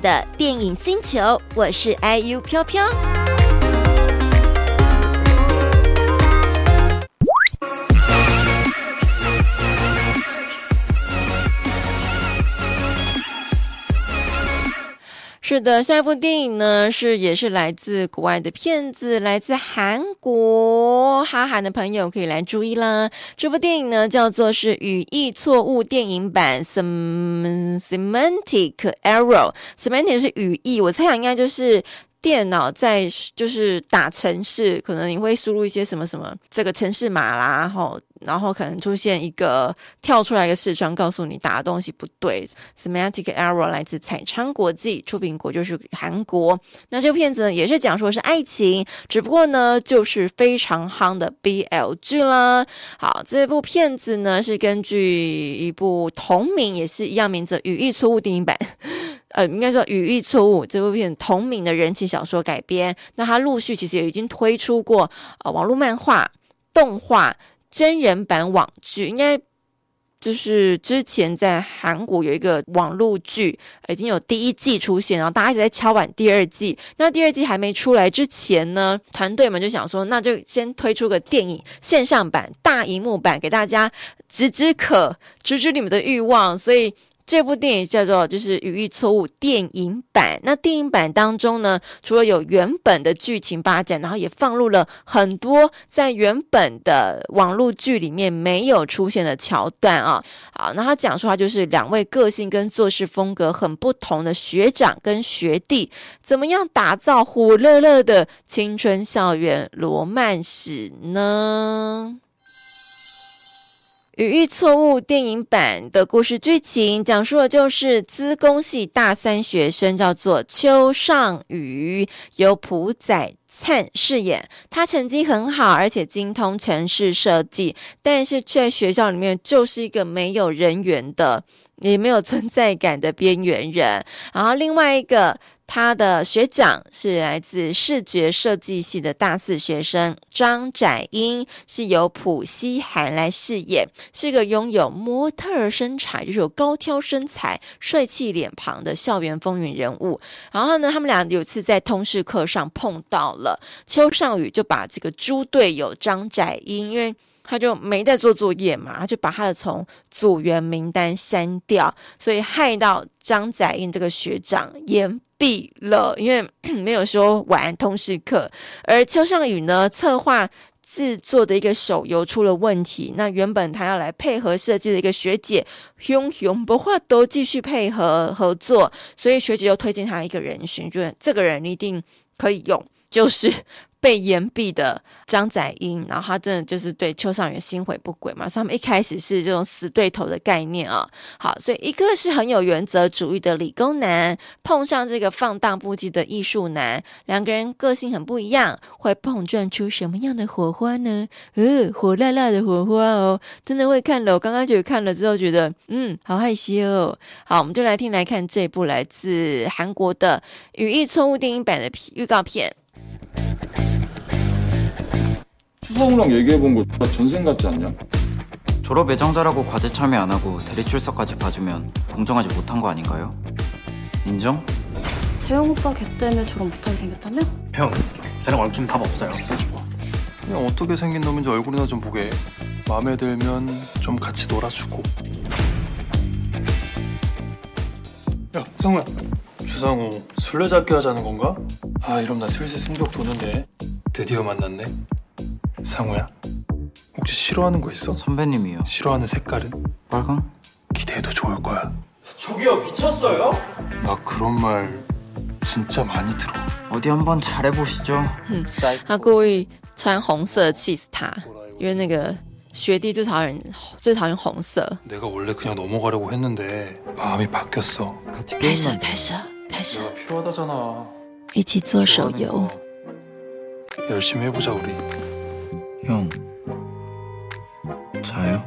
的电影星球，我是 IU 飘飘。是的，下一部电影呢是也是来自国外的片子，来自韩国，哈韩的朋友可以来注意啦。这部电影呢叫做是语义错误电影版 Semantic Error，Semantic 是语义，我猜想应该就是。电脑在就是打城市，可能你会输入一些什么什么这个城市码啦，然后然后可能出现一个跳出来一个视窗，告诉你打的东西不对。Semantic error 来自彩昌国际，出品国就是韩国。那这个片子呢，也是讲说是爱情，只不过呢就是非常夯的 BL 剧啦。好，这部片子呢是根据一部同名也是一样名字语义错误电影版。呃，应该说语义错误这部片同名的人气小说改编，那它陆续其实也已经推出过呃网络漫画、动画、真人版网剧，应该就是之前在韩国有一个网络剧已经有第一季出现，然后大家一直在敲碗第二季。那第二季还没出来之前呢，团队们就想说，那就先推出个电影线上版、大荧幕版给大家止止渴，止止你们的欲望，所以。这部电影叫做就是语义错误电影版。那电影版当中呢，除了有原本的剧情发展，然后也放入了很多在原本的网络剧里面没有出现的桥段啊。好，那他讲述他就是两位个性跟做事风格很不同的学长跟学弟，怎么样打造火热热的青春校园罗曼史呢？语义错误电影版的故事剧情讲述的就是资工系大三学生，叫做邱尚宇，由朴宰灿饰演。他成绩很好，而且精通城市设计，但是在学校里面就是一个没有人缘的，也没有存在感的边缘人。然后另外一个。他的学长是来自视觉设计系的大四学生张载英，是由朴熙涵来饰演，是一个拥有模特儿身材，就是有高挑身材、帅气脸庞的校园风云人物。然后呢，他们俩有次在通识课上碰到了，邱尚宇就把这个猪队友张载英，因为他就没在做作业嘛，他就把他的从组员名单删掉，所以害到张载英这个学长也。毕了，因为没有说完通识课，而邱尚宇呢，策划制作的一个手游出了问题。那原本他要来配合设计的一个学姐，熊熊不话都继续配合合作，所以学姐又推荐他一个人选，觉得这个人一定可以用，就是。被延毕的张载英，然后他真的就是对邱尚宇心怀不轨嘛，所以他们一开始是这种死对头的概念啊。好，所以一个是很有原则主义的理工男，碰上这个放荡不羁的艺术男，两个人个性很不一样，会碰撞出什么样的火花呢？呃，火辣辣的火花哦，真的会看了。我刚刚就看了之后觉得，嗯，好害羞哦。好，我们就来听来看这部来自韩国的语义错误电影版的预告片。 수성우랑 얘기해본 거 전생 같지 않냐? 졸업 예정자라고 과제 참여 안 하고 대리 출석까지 봐주면 동정하지 못한 거 아닌가요? 인정? 재영 오빠 걔 때문에 졸업 못하게 생겼다며? 형, 걔랑 얽힌 답 없어요. 해주고. 그냥 어떻게 생긴 놈인지 얼굴이나 좀 보게. 마음에 들면 좀 같이 놀아주고. 야, 성우야. 주성우 술래잡기 하자는 건가? 아, 이러면 나 슬슬 승격 도는데. 드디어 만났네. 상우야, 혹시 싫어하는 거 있어? 선배님이요. 싫어하는 색깔은? 빨강? 기대해도 좋을 거야. 저기요, 미쳤어요? 나 그런 말 진짜 많이 들어. 어디 한번 잘해보시죠. 嗯，他故意穿红色气死他，因为那个学弟最讨厌最讨厌红色。 내가 원래 그냥 넘어가려고 했는데 마음이 바뀌었어.开始，开始。 开始 내가 필요하다잖아. 一起做手游。 열심히 해보자 우리. 형 자요?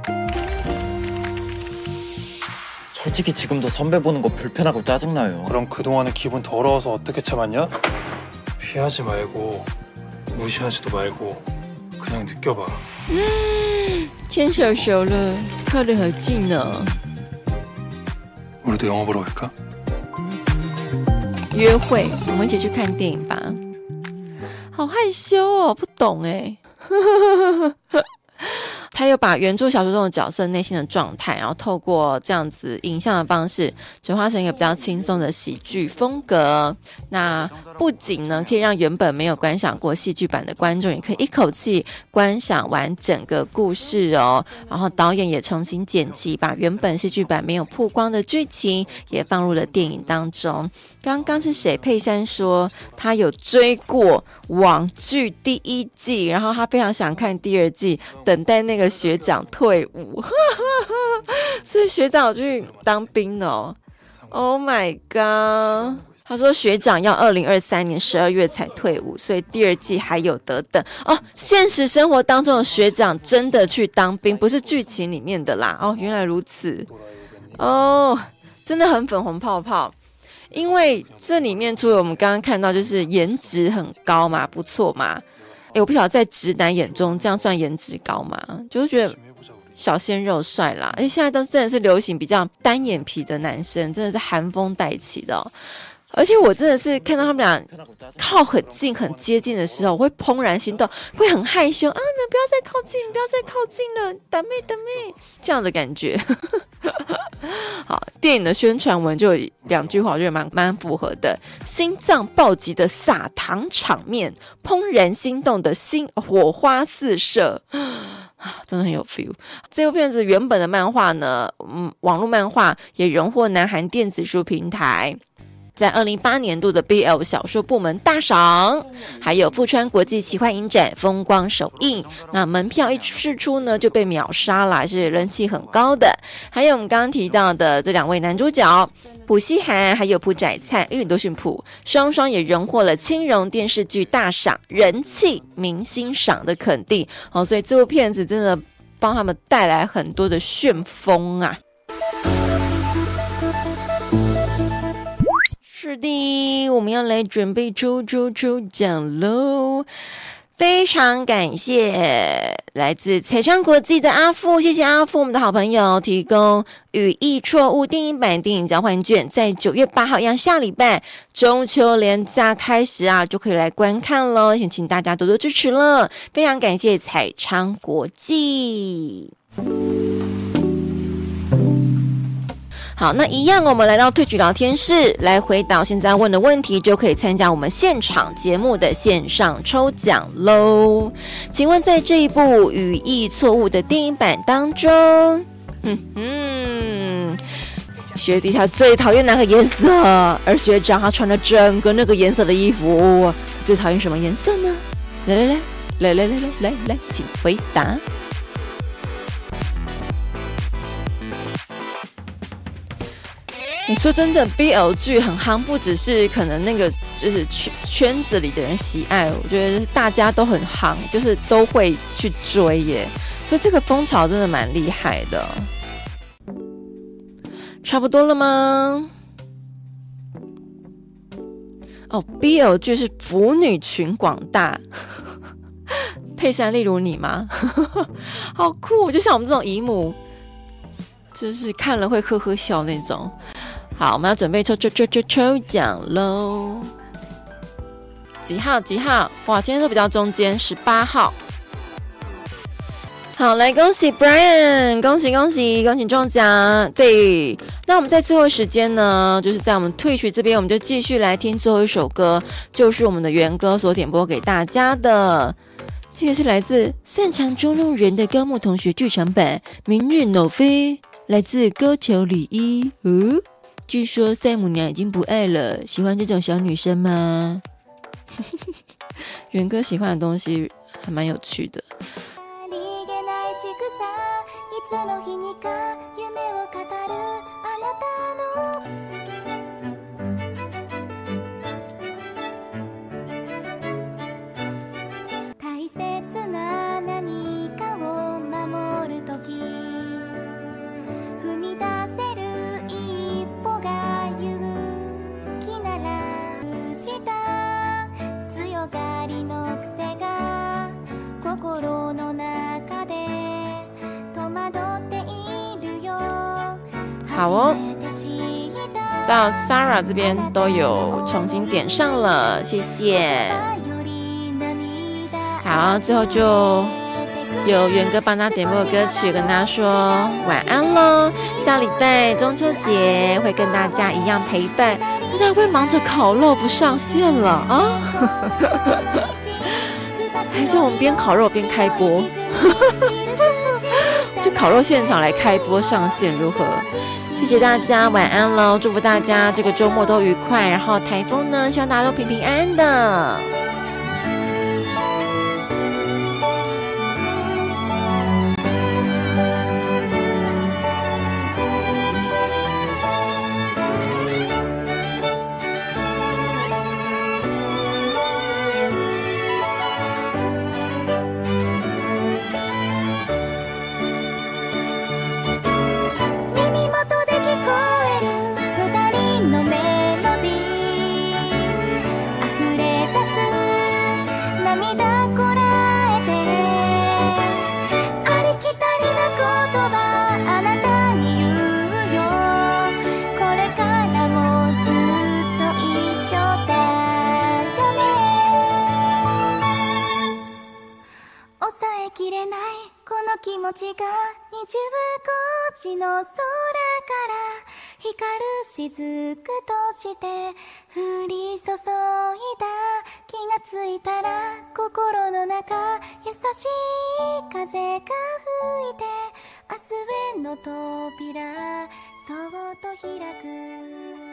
솔직히 지금도 선배 보는 거 불편하고 짜증나요 그럼 그동안에 기분 더러워서 어떻게 참았냐? 피하지 말고 무시하지도 말고 그냥 느껴봐. 牵手手了，靠得好近哦。 우리도 영화 보러 갈까? 约会，我们一起去看电影吧。好害羞哦，不懂哎。 呵呵呵呵呵他又把原著小说中的角色内心的状态，然后透过这样子影像的方式，转化成一个比较轻松的喜剧风格。那不仅呢，可以让原本没有观赏过戏剧版的观众，也可以一口气观赏完整个故事哦。然后导演也重新剪辑，把原本戏剧版没有曝光的剧情也放入了电影当中。刚刚是谁？佩珊说他有追过网剧第一季，然后他非常想看第二季，等待那个学长退伍。所以学长有去当兵哦。Oh my god！他说学长要二零二三年十二月才退伍，所以第二季还有得等哦。现实生活当中的学长真的去当兵，不是剧情里面的啦。哦，原来如此。哦，真的很粉红泡泡。因为这里面除了我们刚刚看到，就是颜值很高嘛，不错嘛。诶，我不晓得在直男眼中这样算颜值高吗？就是觉得小鲜肉帅啦。而且现在都真的是流行比较单眼皮的男生，真的是寒风带起的。而且我真的是看到他们俩靠很近、很接近的时候，我会怦然心动，会很害羞啊！你们不要再靠近，不要再靠近了，打妹打妹，这样的感觉。好，电影的宣传文就有两句话，我觉得蛮蛮符合的：心脏暴击的撒糖场面，怦然心动的心火花四射，真的很有 feel。这部片子原本的漫画呢，嗯，网络漫画也荣获南韩电子书平台。在二零一八年度的 BL 小说部门大赏，还有富川国际奇幻影展风光首映，那门票一试出呢就被秒杀了，是人气很高的。还有我们刚刚提到的这两位男主角朴熙涵，还有朴宰灿，因为都姓朴，双双也荣获了青龙电视剧大赏人气明星赏的肯定。哦，所以这部片子真的帮他们带来很多的旋风啊。是的，我们要来准备抽抽抽奖喽！非常感谢来自彩昌国际的阿富，谢谢阿富，我们的好朋友提供《语义错误》电影版电影交换券，在九月八号，一样下礼拜中秋连假开始啊，就可以来观看喽，先请大家多多支持了，非常感谢彩昌国际。好，那一样，我们来到退局聊天室来回答现在问的问题，就可以参加我们现场节目的线上抽奖喽。请问，在这一部语义错误的电影版当中，嗯嗯，学弟他最讨厌哪个颜色？而学长他穿了整个那个颜色的衣服，最讨厌什么颜色呢？来来来来来来来来来，请回答。你说真的，BL 剧很夯，不只是可能那个就是圈圈子里的人喜爱，我觉得大家都很夯，就是都会去追耶。所以这个风潮真的蛮厉害的。差不多了吗？哦，BL 剧是腐女群广大，佩珊例如你吗？好酷，就像我们这种姨母，就是看了会呵呵笑那种。好，我们要准备抽抽抽抽抽奖喽！几号？几号？哇，今天都比较中间，十八号。好，来恭喜 Brian，恭喜恭喜恭喜中奖！对，那我们在最后时间呢，就是在我们 Twitch 这边，我们就继续来听最后一首歌，就是我们的元歌所点播给大家的。这个是来自擅长捉弄人的高木同学剧场版《明日诺飞》，来自高桥李依。哦。据说赛姆娘已经不爱了，喜欢这种小女生吗？元哥喜欢的东西还蛮有趣的。好哦，到 Sarah 这边都有重新点上了，谢谢。好，最后就由元哥帮他点播歌曲，跟大家说晚安喽。下礼拜中秋节会跟大家一样陪伴，大家会忙着烤肉不上线了啊。还是我们边烤肉边开播？就烤肉现场来开播上线如何？谢谢大家，晚安喽！祝福大家这个周末都愉快。然后台风呢，希望大家都平平安安的。高地の空から光る雫として降り注いだ気がついたら心の中優しい風が吹いて明日への扉そっと開く